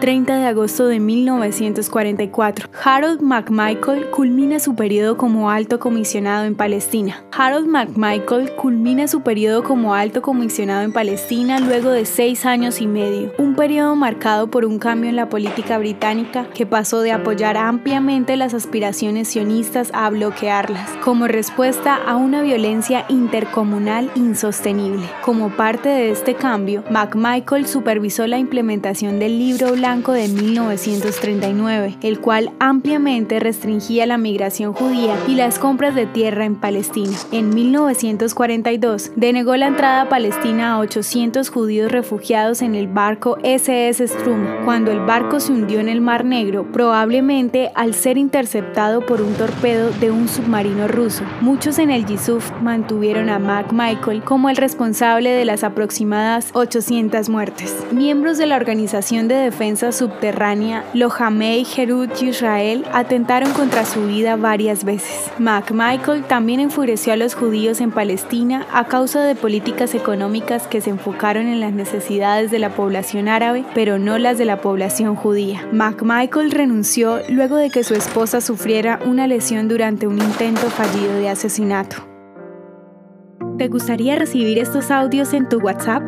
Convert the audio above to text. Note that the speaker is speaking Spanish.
30 de agosto de 1944. Harold McMichael culmina su periodo como alto comisionado en Palestina. Harold McMichael culmina su periodo como alto comisionado en Palestina luego de seis años y medio, un periodo marcado por un cambio en la política británica que pasó de apoyar ampliamente las aspiraciones sionistas a bloquearlas, como respuesta a una violencia intercomunal insostenible. Como parte de este cambio, McMichael supervisó la implementación del libro blanco de 1939, el cual ampliamente restringía la migración judía y las compras de tierra en Palestina. En 1942, denegó la entrada a Palestina a 800 judíos refugiados en el barco SS Strum. Cuando el barco se hundió en el Mar Negro, probablemente al ser interceptado por un torpedo de un submarino ruso. Muchos en el Yisuf mantuvieron a Mac Michael como el responsable de las aproximadas 800 muertes. Miembros de la Organización de Defensa subterránea, Lohamei Herut Israel atentaron contra su vida varias veces. McMichael también enfureció a los judíos en Palestina a causa de políticas económicas que se enfocaron en las necesidades de la población árabe, pero no las de la población judía. McMichael renunció luego de que su esposa sufriera una lesión durante un intento fallido de asesinato. ¿Te gustaría recibir estos audios en tu WhatsApp?